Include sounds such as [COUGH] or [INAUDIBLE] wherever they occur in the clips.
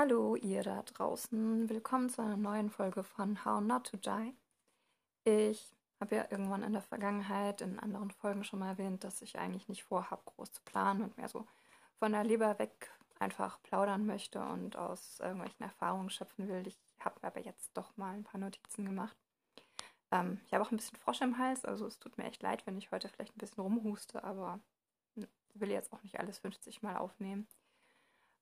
Hallo, ihr da draußen. Willkommen zu einer neuen Folge von How Not to Die. Ich habe ja irgendwann in der Vergangenheit in anderen Folgen schon mal erwähnt, dass ich eigentlich nicht vorhabe, groß zu planen und mehr so von der Leber weg einfach plaudern möchte und aus irgendwelchen Erfahrungen schöpfen will. Ich habe aber jetzt doch mal ein paar Notizen gemacht. Ähm, ich habe auch ein bisschen Frosch im Hals, also es tut mir echt leid, wenn ich heute vielleicht ein bisschen rumhuste, aber will jetzt auch nicht alles 50 Mal aufnehmen.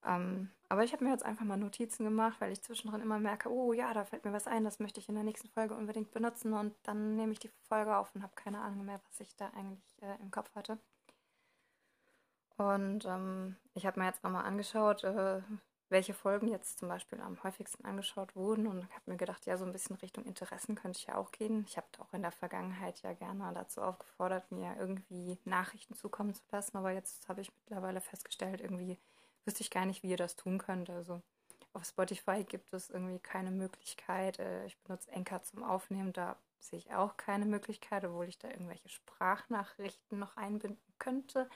Ähm, aber ich habe mir jetzt einfach mal Notizen gemacht, weil ich zwischendrin immer merke, oh ja, da fällt mir was ein, das möchte ich in der nächsten Folge unbedingt benutzen und dann nehme ich die Folge auf und habe keine Ahnung mehr, was ich da eigentlich äh, im Kopf hatte. Und ähm, ich habe mir jetzt auch mal angeschaut, äh, welche Folgen jetzt zum Beispiel am häufigsten angeschaut wurden und habe mir gedacht, ja, so ein bisschen Richtung Interessen könnte ich ja auch gehen. Ich habe auch in der Vergangenheit ja gerne dazu aufgefordert, mir irgendwie Nachrichten zukommen zu lassen, aber jetzt habe ich mittlerweile festgestellt, irgendwie wüsste ich gar nicht, wie ihr das tun könnt. Also auf Spotify gibt es irgendwie keine Möglichkeit. Äh, ich benutze Anchor zum Aufnehmen, da sehe ich auch keine Möglichkeit, obwohl ich da irgendwelche Sprachnachrichten noch einbinden könnte.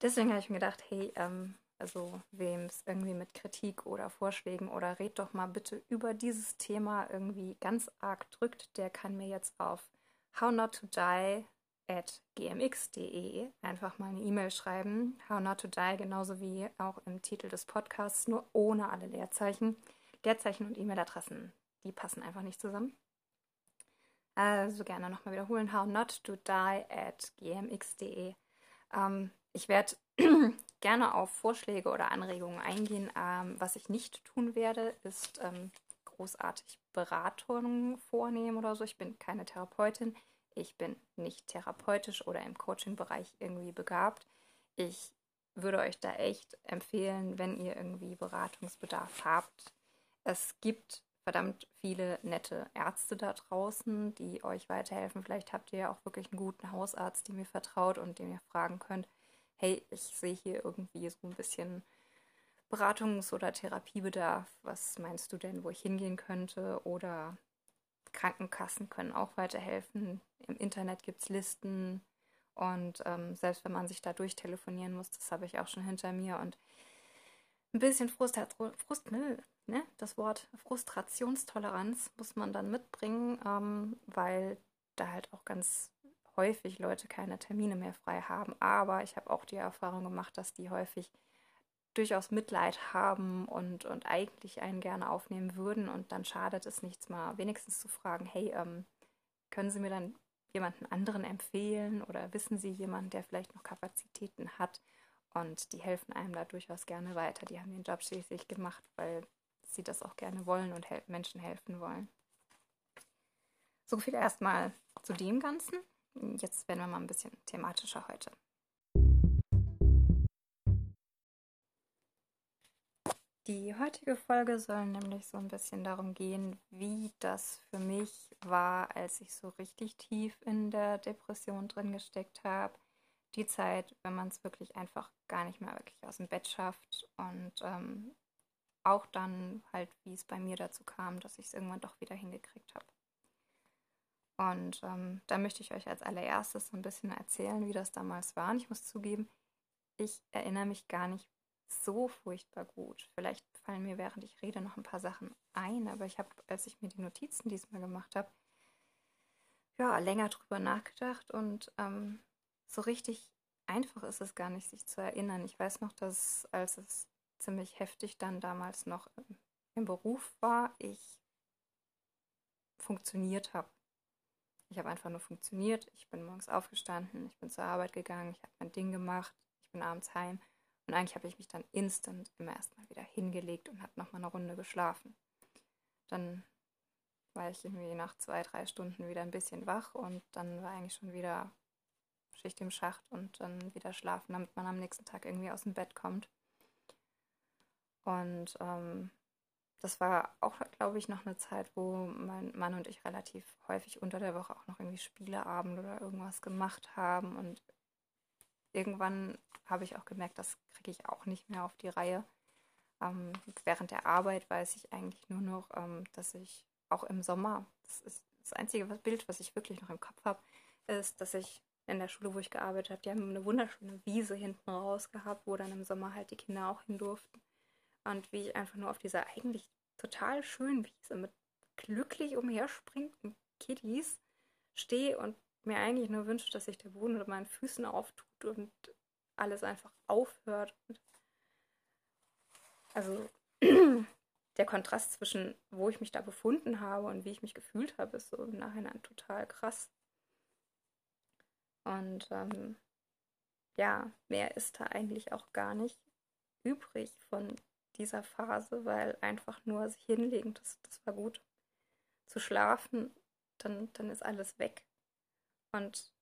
Deswegen habe ich mir gedacht, hey, ähm, also wem es irgendwie mit Kritik oder Vorschlägen oder red doch mal bitte über dieses Thema irgendwie ganz arg drückt, der kann mir jetzt auf How Not to Die gmx.de einfach mal eine E-Mail schreiben. How Not to Die, genauso wie auch im Titel des Podcasts, nur ohne alle Leerzeichen. Leerzeichen und E-Mail-Adressen, die passen einfach nicht zusammen. Also gerne nochmal wiederholen. How Not to Die at gmx.de. Ähm, ich werde [CLEARS THROAT] gerne auf Vorschläge oder Anregungen eingehen. Ähm, was ich nicht tun werde, ist ähm, großartig Beratungen vornehmen oder so. Ich bin keine Therapeutin. Ich bin nicht therapeutisch oder im Coaching-Bereich irgendwie begabt. Ich würde euch da echt empfehlen, wenn ihr irgendwie Beratungsbedarf habt. Es gibt verdammt viele nette Ärzte da draußen, die euch weiterhelfen. Vielleicht habt ihr ja auch wirklich einen guten Hausarzt, dem ihr vertraut und dem ihr fragen könnt, hey, ich sehe hier irgendwie so ein bisschen Beratungs- oder Therapiebedarf. Was meinst du denn, wo ich hingehen könnte? Oder Krankenkassen können auch weiterhelfen. Im Internet gibt es Listen und ähm, selbst wenn man sich da durchtelefonieren muss, das habe ich auch schon hinter mir und ein bisschen Frust, Frust ne, ne, das Wort Frustrationstoleranz muss man dann mitbringen, ähm, weil da halt auch ganz häufig Leute keine Termine mehr frei haben. Aber ich habe auch die Erfahrung gemacht, dass die häufig durchaus Mitleid haben und, und eigentlich einen gerne aufnehmen würden. Und dann schadet es nichts mal, wenigstens zu fragen, hey, ähm, können Sie mir dann jemanden anderen empfehlen oder wissen Sie jemanden, der vielleicht noch Kapazitäten hat? Und die helfen einem da durchaus gerne weiter. Die haben den Job schließlich gemacht, weil sie das auch gerne wollen und hel Menschen helfen wollen. So viel erstmal zu dem Ganzen. Jetzt werden wir mal ein bisschen thematischer heute. Die heutige Folge soll nämlich so ein bisschen darum gehen, wie das für mich war, als ich so richtig tief in der Depression drin gesteckt habe. Die Zeit, wenn man es wirklich einfach gar nicht mehr wirklich aus dem Bett schafft und ähm, auch dann halt, wie es bei mir dazu kam, dass ich es irgendwann doch wieder hingekriegt habe. Und ähm, da möchte ich euch als allererstes so ein bisschen erzählen, wie das damals war. Und ich muss zugeben, ich erinnere mich gar nicht so furchtbar gut. Vielleicht fallen mir während ich rede noch ein paar Sachen ein, aber ich habe, als ich mir die Notizen diesmal gemacht habe, ja, länger drüber nachgedacht und ähm, so richtig einfach ist es gar nicht, sich zu erinnern. Ich weiß noch, dass als es ziemlich heftig dann damals noch im, im Beruf war, ich funktioniert habe. Ich habe einfach nur funktioniert. Ich bin morgens aufgestanden, ich bin zur Arbeit gegangen, ich habe mein Ding gemacht, ich bin abends heim und eigentlich habe ich mich dann instant immer erstmal wieder hingelegt und habe nochmal eine Runde geschlafen. Dann war ich irgendwie nach zwei, drei Stunden wieder ein bisschen wach und dann war eigentlich schon wieder Schicht im Schacht und dann wieder schlafen, damit man am nächsten Tag irgendwie aus dem Bett kommt. Und ähm, das war auch, glaube ich, noch eine Zeit, wo mein Mann und ich relativ häufig unter der Woche auch noch irgendwie Spieleabend oder irgendwas gemacht haben. Und irgendwann habe ich auch gemerkt, das kriege ich auch nicht mehr auf die Reihe. Ähm, während der Arbeit weiß ich eigentlich nur noch, ähm, dass ich auch im Sommer, das ist das einzige Bild, was ich wirklich noch im Kopf habe, ist, dass ich in der Schule, wo ich gearbeitet habe, die haben eine wunderschöne Wiese hinten raus gehabt, wo dann im Sommer halt die Kinder auch hin durften. und wie ich einfach nur auf dieser eigentlich total schönen Wiese mit glücklich umherspringenden Kiddies stehe und mir eigentlich nur wünsche, dass sich der Boden unter meinen Füßen auftut und alles einfach aufhört. Also [CLEARS THROAT] der Kontrast zwischen, wo ich mich da befunden habe und wie ich mich gefühlt habe, ist so im Nachhinein total krass. Und ähm, ja, mehr ist da eigentlich auch gar nicht übrig von dieser Phase, weil einfach nur sich hinlegen, das, das war gut. Zu schlafen, dann, dann ist alles weg. Und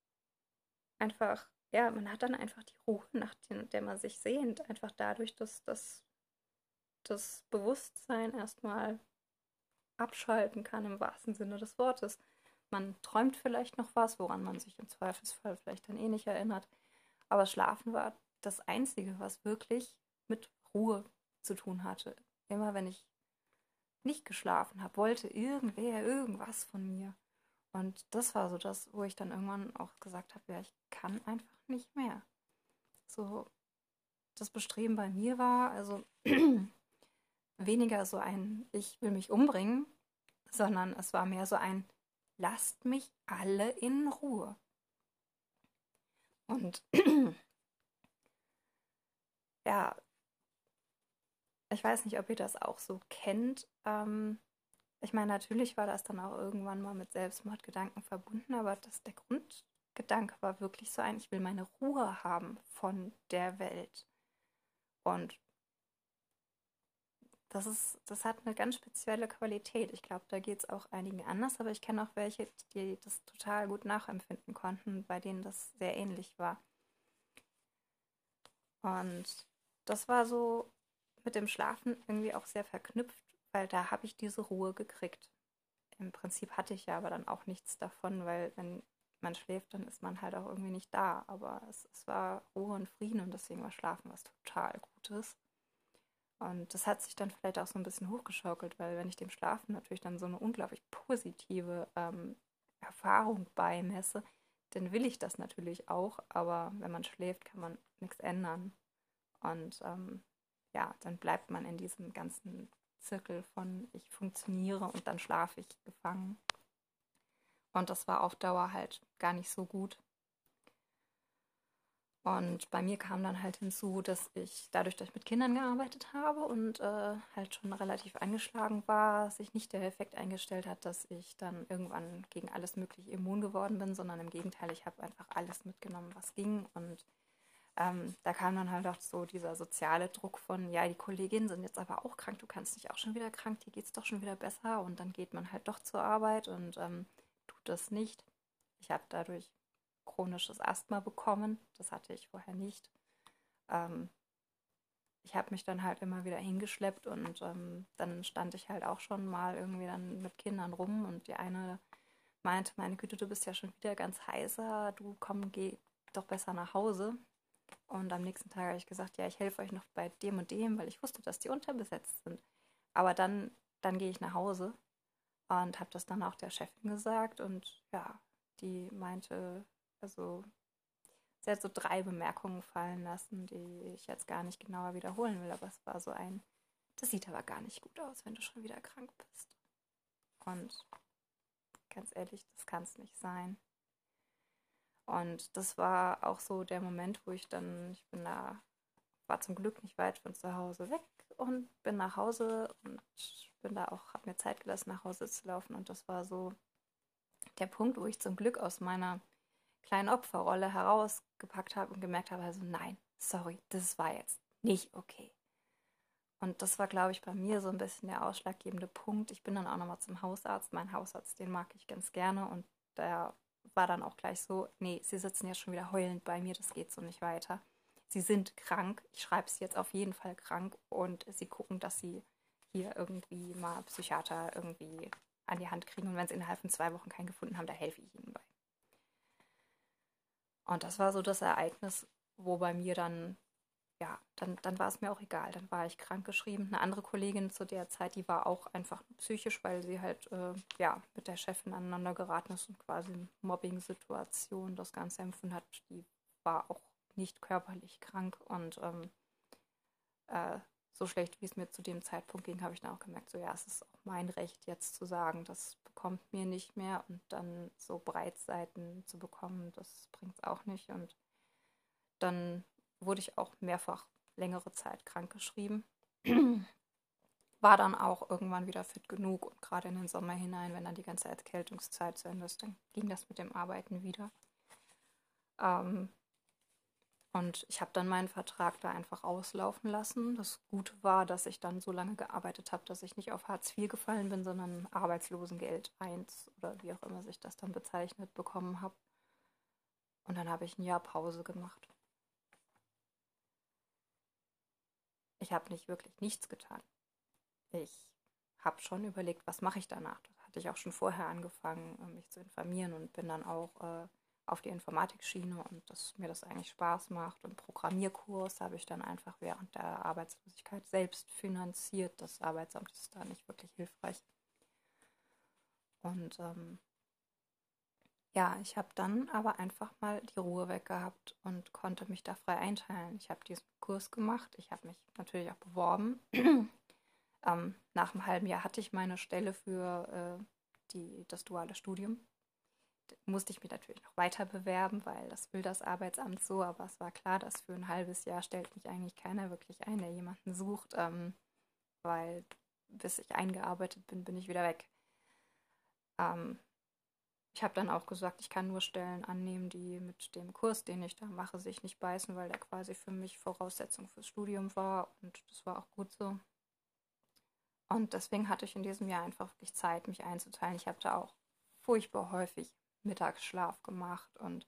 einfach, ja, man hat dann einfach die Ruhe, nach der man sich sehnt, einfach dadurch, dass, dass das Bewusstsein erstmal abschalten kann im wahrsten Sinne des Wortes. Man träumt vielleicht noch was, woran man sich im Zweifelsfall vielleicht dann eh nicht erinnert. Aber Schlafen war das Einzige, was wirklich mit Ruhe zu tun hatte. Immer wenn ich nicht geschlafen habe, wollte irgendwer irgendwas von mir. Und das war so das, wo ich dann irgendwann auch gesagt habe, ja, ich kann einfach nicht mehr. So, das Bestreben bei mir war, also [CLEARS THROAT] weniger so ein, ich will mich umbringen, sondern es war mehr so ein, lasst mich alle in Ruhe. Und [CLEARS THROAT] ja, ich weiß nicht, ob ihr das auch so kennt. Ähm, ich meine, natürlich war das dann auch irgendwann mal mit Selbstmordgedanken verbunden, aber das, der Grundgedanke war wirklich so ein, ich will meine Ruhe haben von der Welt. Und das ist, das hat eine ganz spezielle Qualität. Ich glaube, da geht es auch einigen anders, aber ich kenne auch welche, die das total gut nachempfinden konnten, bei denen das sehr ähnlich war. Und das war so mit dem Schlafen irgendwie auch sehr verknüpft, weil da habe ich diese Ruhe gekriegt. Im Prinzip hatte ich ja aber dann auch nichts davon, weil wenn man schläft, dann ist man halt auch irgendwie nicht da. Aber es, es war Ruhe und Frieden und deswegen war Schlafen was total Gutes. Und das hat sich dann vielleicht auch so ein bisschen hochgeschaukelt, weil wenn ich dem Schlafen natürlich dann so eine unglaublich positive ähm, Erfahrung beimesse, dann will ich das natürlich auch, aber wenn man schläft, kann man nichts ändern. Und ähm, ja, dann bleibt man in diesem ganzen Zirkel von ich funktioniere und dann schlafe ich gefangen. Und das war auf Dauer halt gar nicht so gut. Und bei mir kam dann halt hinzu, dass ich dadurch, dass ich mit Kindern gearbeitet habe und äh, halt schon relativ angeschlagen war, sich nicht der Effekt eingestellt hat, dass ich dann irgendwann gegen alles Mögliche immun geworden bin, sondern im Gegenteil, ich habe einfach alles mitgenommen, was ging. Und ähm, da kam dann halt auch so dieser soziale Druck von, ja, die Kolleginnen sind jetzt aber auch krank, du kannst nicht auch schon wieder krank, dir geht es doch schon wieder besser. Und dann geht man halt doch zur Arbeit und ähm, tut das nicht. Ich habe dadurch chronisches Asthma bekommen. Das hatte ich vorher nicht. Ähm, ich habe mich dann halt immer wieder hingeschleppt und ähm, dann stand ich halt auch schon mal irgendwie dann mit Kindern rum und die eine meinte, meine Güte, du bist ja schon wieder ganz heißer, du komm, geh doch besser nach Hause. Und am nächsten Tag habe ich gesagt, ja, ich helfe euch noch bei dem und dem, weil ich wusste, dass die unterbesetzt sind. Aber dann, dann gehe ich nach Hause und habe das dann auch der Chefin gesagt und ja, die meinte, also sie hat so drei Bemerkungen fallen lassen, die ich jetzt gar nicht genauer wiederholen will, aber es war so ein, das sieht aber gar nicht gut aus, wenn du schon wieder krank bist. Und ganz ehrlich, das kann es nicht sein. Und das war auch so der Moment, wo ich dann, ich bin da, war zum Glück nicht weit von zu Hause weg und bin nach Hause und bin da auch, habe mir Zeit gelassen, nach Hause zu laufen. Und das war so der Punkt, wo ich zum Glück aus meiner kleinen Opferrolle herausgepackt habe und gemerkt habe, also nein, sorry, das war jetzt nicht okay. Und das war, glaube ich, bei mir so ein bisschen der ausschlaggebende Punkt. Ich bin dann auch nochmal zum Hausarzt. Mein Hausarzt, den mag ich ganz gerne. Und der war dann auch gleich so, nee, Sie sitzen ja schon wieder heulend bei mir, das geht so nicht weiter. Sie sind krank, ich schreibe Sie jetzt auf jeden Fall krank und Sie gucken, dass Sie hier irgendwie mal Psychiater irgendwie an die Hand kriegen. Und wenn Sie innerhalb von zwei Wochen keinen gefunden haben, da helfe ich Ihnen bei. Und das war so das Ereignis, wo bei mir dann, ja, dann, dann war es mir auch egal. Dann war ich krankgeschrieben. Eine andere Kollegin zu der Zeit, die war auch einfach psychisch, weil sie halt, äh, ja, mit der Chefin aneinander geraten ist und quasi eine Mobbing-Situation das Ganze empfunden hat. Die war auch nicht körperlich krank und ähm, äh, so schlecht, wie es mir zu dem Zeitpunkt ging, habe ich dann auch gemerkt, so ja, es ist auch mein Recht jetzt zu sagen, das bekommt mir nicht mehr und dann so Breitseiten zu bekommen, das bringt es auch nicht. Und dann wurde ich auch mehrfach längere Zeit krankgeschrieben. [CLEARS THROAT] War dann auch irgendwann wieder fit genug und gerade in den Sommer hinein, wenn dann die ganze Erkältungszeit zu Ende ist, dann ging das mit dem Arbeiten wieder. Ähm, und ich habe dann meinen Vertrag da einfach auslaufen lassen. Das Gute war, dass ich dann so lange gearbeitet habe, dass ich nicht auf Hartz IV gefallen bin, sondern Arbeitslosengeld 1 oder wie auch immer sich das dann bezeichnet bekommen habe. Und dann habe ich ein Jahr Pause gemacht. Ich habe nicht wirklich nichts getan. Ich habe schon überlegt, was mache ich danach. Das hatte ich auch schon vorher angefangen, mich zu informieren und bin dann auch äh, auf die Informatikschiene und dass mir das eigentlich Spaß macht. Und Programmierkurs habe ich dann einfach während der Arbeitslosigkeit selbst finanziert. Das Arbeitsamt ist da nicht wirklich hilfreich. Und ähm, ja, ich habe dann aber einfach mal die Ruhe weg gehabt und konnte mich da frei einteilen. Ich habe diesen Kurs gemacht. Ich habe mich natürlich auch beworben. [CLEARS THROAT] ähm, nach einem halben Jahr hatte ich meine Stelle für äh, die, das duale Studium musste ich mich natürlich noch weiter bewerben, weil das will das Arbeitsamt so, aber es war klar, dass für ein halbes Jahr stellt mich eigentlich keiner wirklich ein, der jemanden sucht, ähm, weil bis ich eingearbeitet bin, bin ich wieder weg. Ähm, ich habe dann auch gesagt, ich kann nur Stellen annehmen, die mit dem Kurs, den ich da mache, sich nicht beißen, weil der quasi für mich Voraussetzung fürs Studium war und das war auch gut so. Und deswegen hatte ich in diesem Jahr einfach wirklich Zeit, mich einzuteilen. Ich habe da auch furchtbar häufig Mittagsschlaf gemacht und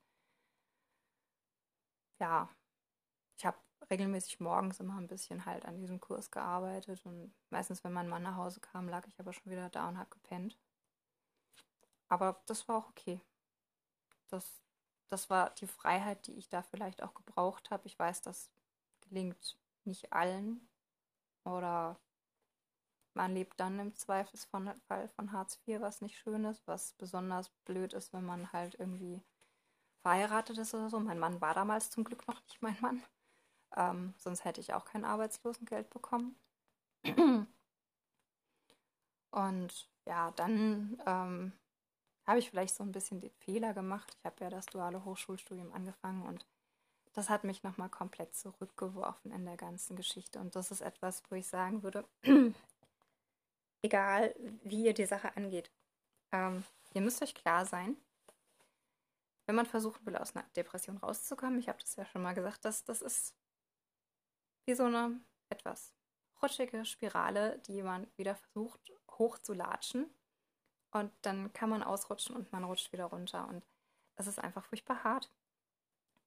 ja, ich habe regelmäßig morgens immer ein bisschen halt an diesem Kurs gearbeitet und meistens, wenn mein Mann nach Hause kam, lag ich aber schon wieder da und habe gepennt. Aber das war auch okay. Das, das war die Freiheit, die ich da vielleicht auch gebraucht habe. Ich weiß, das gelingt nicht allen oder man lebt dann im Zweifelsfall von Hartz IV, was nicht schön ist, was besonders blöd ist, wenn man halt irgendwie verheiratet ist oder so. Mein Mann war damals zum Glück noch nicht mein Mann. Ähm, sonst hätte ich auch kein Arbeitslosengeld bekommen. [CLEARS THROAT] Und ja, dann ähm, habe ich vielleicht so ein bisschen den Fehler gemacht. Ich habe ja das duale Hochschulstudium angefangen und das hat mich nochmal komplett zurückgeworfen in der ganzen Geschichte. Und das ist etwas, wo ich sagen würde, [CLEARS THROAT] egal wie ihr die Sache angeht. Ähm, ihr müsst euch klar sein, wenn man versuchen will, aus einer Depression rauszukommen, ich habe das ja schon mal gesagt, dass das ist wie so eine etwas rutschige Spirale, die man wieder versucht hochzulatschen und dann kann man ausrutschen und man rutscht wieder runter und es ist einfach furchtbar hart,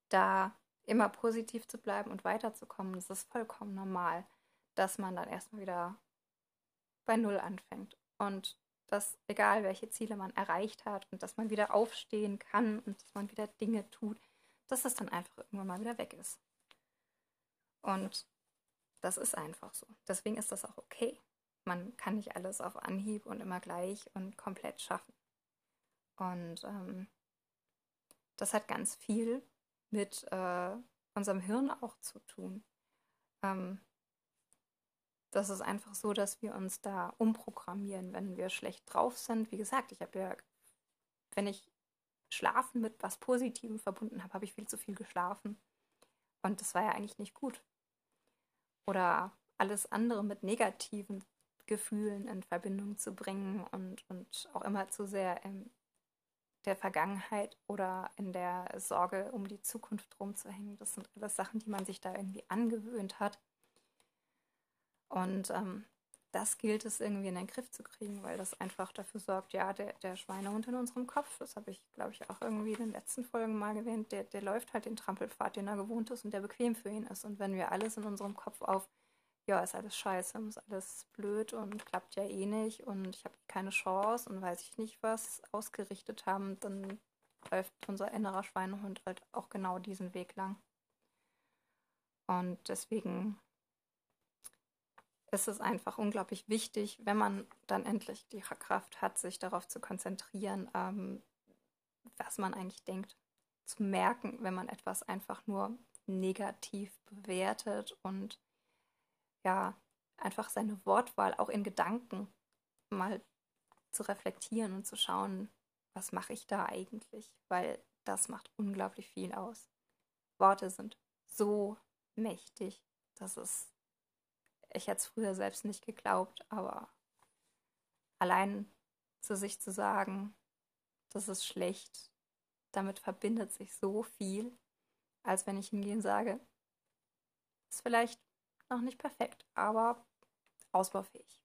da immer positiv zu bleiben und weiterzukommen. Das ist vollkommen normal, dass man dann erstmal wieder bei Null anfängt. Und dass egal welche Ziele man erreicht hat und dass man wieder aufstehen kann und dass man wieder Dinge tut, dass das dann einfach irgendwann mal wieder weg ist. Und das ist einfach so. Deswegen ist das auch okay. Man kann nicht alles auf Anhieb und immer gleich und komplett schaffen. Und ähm, das hat ganz viel mit äh, unserem Hirn auch zu tun. Ähm, das ist einfach so, dass wir uns da umprogrammieren, wenn wir schlecht drauf sind. Wie gesagt, ich habe ja, wenn ich Schlafen mit was Positivem verbunden habe, habe ich viel zu viel geschlafen. Und das war ja eigentlich nicht gut. Oder alles andere mit negativen Gefühlen in Verbindung zu bringen und, und auch immer zu sehr in der Vergangenheit oder in der Sorge um die Zukunft rumzuhängen. Das sind alles Sachen, die man sich da irgendwie angewöhnt hat und ähm, das gilt es irgendwie in den Griff zu kriegen, weil das einfach dafür sorgt, ja, der, der Schweinehund in unserem Kopf, das habe ich, glaube ich, auch irgendwie in den letzten Folgen mal erwähnt, der, der läuft halt den Trampelpfad, den er gewohnt ist und der bequem für ihn ist. Und wenn wir alles in unserem Kopf auf, ja, ist alles scheiße, ist alles blöd und klappt ja eh nicht und ich habe keine Chance und weiß ich nicht was ausgerichtet haben, dann läuft unser innerer Schweinehund halt auch genau diesen Weg lang. Und deswegen ist es einfach unglaublich wichtig, wenn man dann endlich die Kraft hat, sich darauf zu konzentrieren, ähm, was man eigentlich denkt. Zu merken, wenn man etwas einfach nur negativ bewertet und ja, einfach seine Wortwahl auch in Gedanken mal zu reflektieren und zu schauen, was mache ich da eigentlich, weil das macht unglaublich viel aus. Worte sind so mächtig, dass es, ich hätte es früher selbst nicht geglaubt, aber allein zu sich zu sagen, das ist schlecht, damit verbindet sich so viel, als wenn ich hingehe und sage, ist vielleicht noch nicht perfekt, aber ausbaufähig.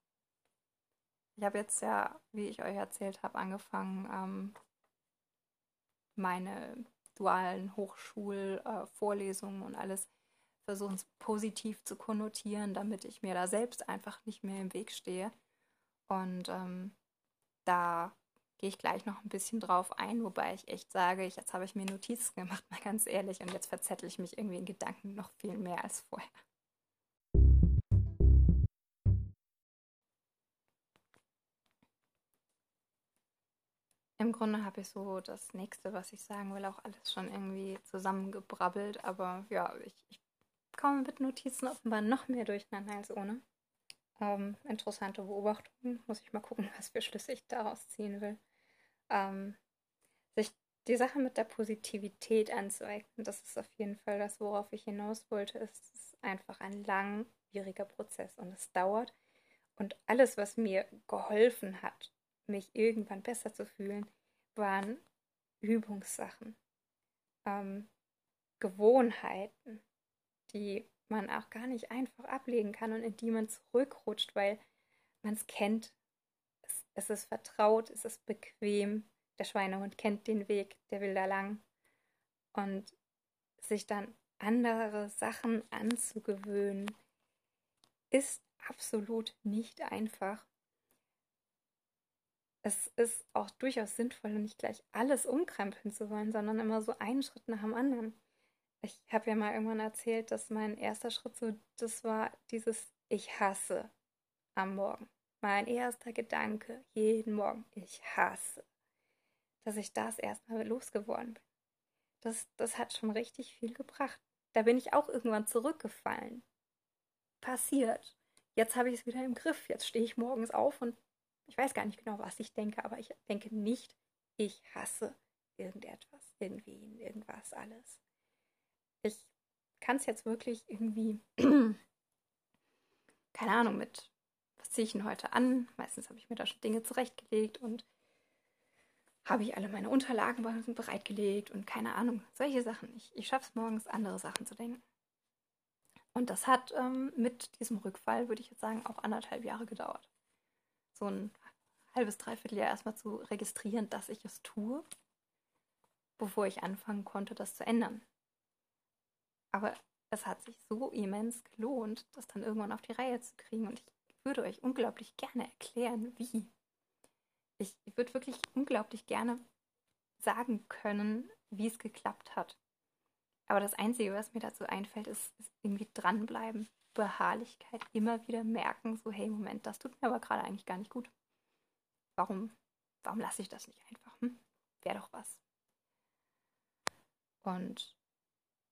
Ich habe jetzt ja, wie ich euch erzählt habe, angefangen, ähm, meine dualen Hochschulvorlesungen äh, und alles versuchen positiv zu konnotieren, damit ich mir da selbst einfach nicht mehr im Weg stehe. Und ähm, da gehe ich gleich noch ein bisschen drauf ein, wobei ich echt sage, jetzt habe ich mir Notizen gemacht, [LAUGHS] mal ganz ehrlich, und jetzt verzettel ich mich irgendwie in Gedanken noch viel mehr als vorher. Im Grunde habe ich so das nächste, was ich sagen will, auch alles schon irgendwie zusammengebrabbelt. Aber ja, ich, ich komme mit Notizen offenbar noch mehr durcheinander als ohne. Ähm, interessante Beobachtung. Muss ich mal gucken, [LAUGHS] was für Schlüsse ich daraus ziehen will. Ähm, sich die Sache mit der Positivität anzueignen, das ist auf jeden Fall das, worauf ich hinaus wollte. Es ist einfach ein langwieriger Prozess und es dauert. Und alles, was mir geholfen hat, mich irgendwann besser zu fühlen, waren Übungssachen, ähm, Gewohnheiten, die man auch gar nicht einfach ablegen kann und in die man zurückrutscht, weil man es kennt. Es, es ist vertraut, es ist bequem. Der Schweinehund kennt den Weg, der will da lang. Und sich dann andere Sachen anzugewöhnen, ist absolut nicht einfach es ist auch durchaus sinnvoll, nicht gleich alles umkrempeln zu wollen, sondern immer so einen Schritt nach dem anderen. Ich habe ja mal irgendwann erzählt, dass mein erster Schritt so, das war dieses Ich hasse am Morgen. Mein erster Gedanke jeden Morgen, ich hasse. Dass ich das erstmal losgeworden bin. Das, das hat schon richtig viel gebracht. Da bin ich auch irgendwann zurückgefallen. Passiert. Jetzt habe ich es wieder im Griff. Jetzt stehe ich morgens auf und ich weiß gar nicht genau, was ich denke, aber ich denke nicht, ich hasse irgendetwas, irgendwen, irgendwas, alles. Ich kann es jetzt wirklich irgendwie, [CLEARS THROAT] keine Ahnung, mit, was ziehe ich denn heute an? Meistens habe ich mir da schon Dinge zurechtgelegt und habe ich alle meine Unterlagen bereitgelegt und keine Ahnung, solche Sachen. Ich, ich schaffe es morgens, andere Sachen zu denken. Und das hat ähm, mit diesem Rückfall, würde ich jetzt sagen, auch anderthalb Jahre gedauert so ein halbes, dreiviertel Jahr erstmal zu registrieren, dass ich es tue, bevor ich anfangen konnte, das zu ändern. Aber es hat sich so immens gelohnt, das dann irgendwann auf die Reihe zu kriegen. Und ich würde euch unglaublich gerne erklären, wie. Ich würde wirklich unglaublich gerne sagen können, wie es geklappt hat. Aber das Einzige, was mir dazu einfällt, ist, ist irgendwie dranbleiben. Beharrlichkeit immer wieder merken, so hey, Moment, das tut mir aber gerade eigentlich gar nicht gut. Warum, warum lasse ich das nicht einfach? Hm? Wäre doch was. Und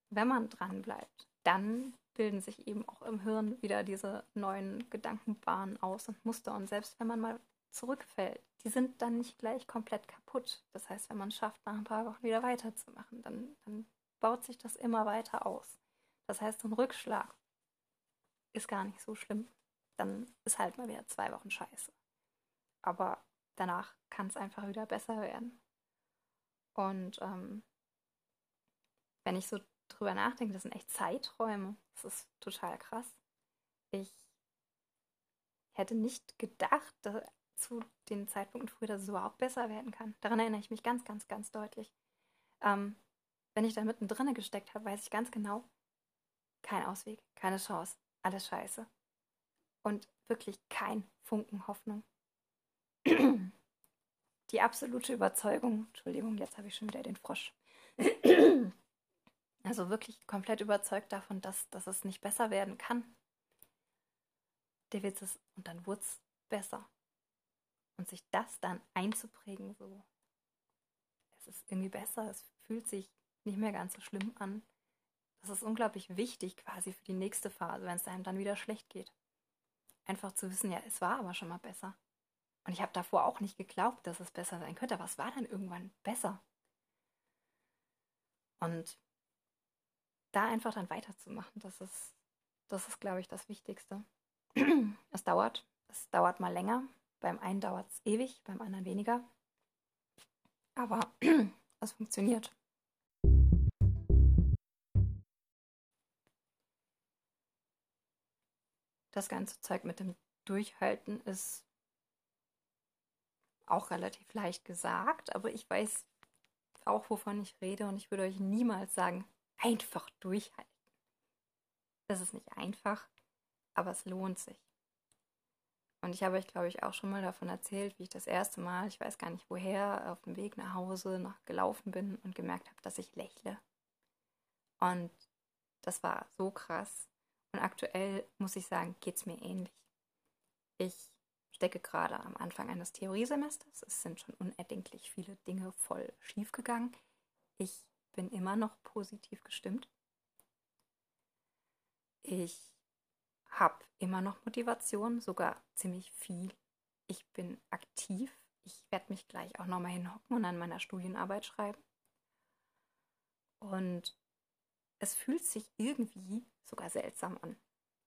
wenn man dran bleibt, dann bilden sich eben auch im Hirn wieder diese neuen Gedankenbahnen aus und Muster. Und selbst wenn man mal zurückfällt, die sind dann nicht gleich komplett kaputt. Das heißt, wenn man es schafft, nach ein paar Wochen wieder weiterzumachen, dann, dann baut sich das immer weiter aus. Das heißt, so ein Rückschlag ist gar nicht so schlimm. Dann ist halt mal wieder zwei Wochen scheiße. Aber danach kann es einfach wieder besser werden. Und ähm, wenn ich so drüber nachdenke, das sind echt Zeiträume. Das ist total krass. Ich hätte nicht gedacht, dass zu den Zeitpunkten früher, dass es überhaupt besser werden kann. Daran erinnere ich mich ganz, ganz, ganz deutlich. Ähm, wenn ich da mittendrin gesteckt habe, weiß ich ganz genau, kein Ausweg, keine Chance alles scheiße. Und wirklich kein Funken Hoffnung. [CLEARS THROAT] Die absolute Überzeugung, Entschuldigung, jetzt habe ich schon wieder den Frosch. [CLEARS THROAT] Also wirklich komplett überzeugt davon, dass, dass es nicht besser werden kann. Der Witz ist, und dann wurde es besser. Und sich das dann einzuprägen, so, es ist irgendwie besser, es fühlt sich nicht mehr ganz so schlimm an. Das ist unglaublich wichtig quasi für die nächste Phase, wenn es einem dann wieder schlecht geht. einfach zu wissen, ja, es war aber schon mal besser. Und ich habe davor auch nicht geglaubt, dass es besser sein könnte, aber es war dann irgendwann besser. Und da einfach dann weiterzumachen, das ist, das ist, glaube ich, das Wichtigste. [CLEARS THROAT] es dauert, es dauert mal länger. Beim einen dauert es ewig, beim anderen weniger. Aber [CLEARS THROAT] es funktioniert. Das ganze Zeug mit dem Durchhalten ist auch relativ leicht gesagt, aber ich weiß auch, wovon ich rede und ich würde euch niemals sagen, einfach durchhalten. Das ist nicht einfach, aber es lohnt sich. Und ich habe euch, glaube ich, auch schon mal davon erzählt, wie ich das erste Mal, ich weiß gar nicht woher, auf dem Weg nach Hause noch gelaufen bin und gemerkt habe, dass ich lächle. Und das war so krass. Und aktuell, muss ich sagen, geht es mir ähnlich. Ich stecke gerade am Anfang eines Theoriesemesters. Es sind schon unerdenklich viele Dinge voll schief gegangen. Ich bin immer noch positiv gestimmt. Ich habe immer noch Motivation, sogar ziemlich viel. Ich bin aktiv. Ich werde mich gleich auch nochmal hinhocken und an meiner Studienarbeit schreiben. Und es fühlt sich irgendwie sogar seltsam an.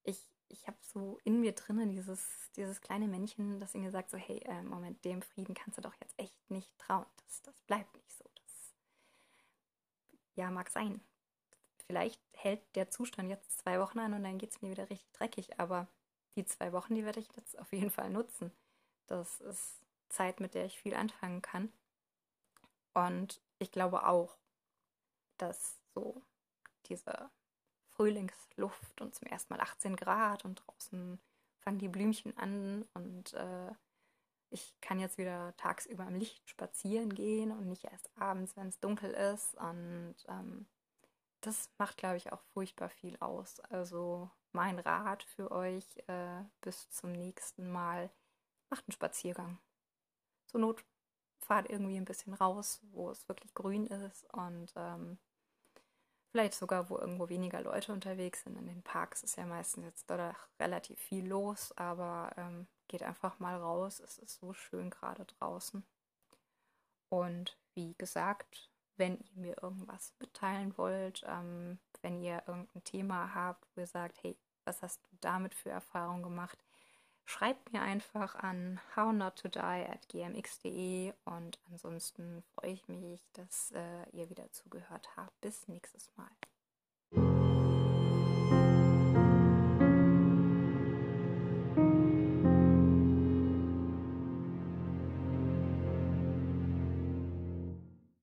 Ich, ich habe so in mir drinnen dieses, dieses kleine Männchen, das in mir sagt, so, hey, äh, Moment, dem Frieden kannst du doch jetzt echt nicht trauen. Das, das bleibt nicht so. Das, ja, mag sein vielleicht hält der Zustand jetzt zwei Wochen an und dann geht es mir wieder richtig dreckig. Aber die zwei Wochen, die werde ich jetzt auf jeden Fall nutzen. Das ist Zeit, mit der ich viel anfangen kann. Und ich glaube auch, dass so diese Frühlingsluft und zum ersten Mal 18 Grad und draußen fangen die Blümchen an und äh, ich kann jetzt wieder tagsüber im Licht spazieren gehen und nicht erst abends, wenn es dunkel ist. Und ähm, das macht, glaube ich, auch furchtbar viel aus. Also mein Rat für euch äh, bis zum nächsten Mal, macht einen Spaziergang. Zur Not fahrt irgendwie ein bisschen raus, wo es wirklich grün ist und ähm, vielleicht sogar, wo irgendwo weniger Leute unterwegs sind. In den Parks ist ja meistens jetzt doch relativ viel los, aber ähm, geht einfach mal raus. Es ist so schön gerade draußen. Und wie gesagt, wenn ihr mir irgendwas mitteilen wollt, ähm, wenn ihr irgendein Thema habt, wo ihr sagt, hey, was hast du damit für Erfahrungen gemacht, schreibt mir einfach an hownottodie at gmx.de und ansonsten freue ich mich, dass äh, ihr wieder zugehört habt. Bis nächstes Mal.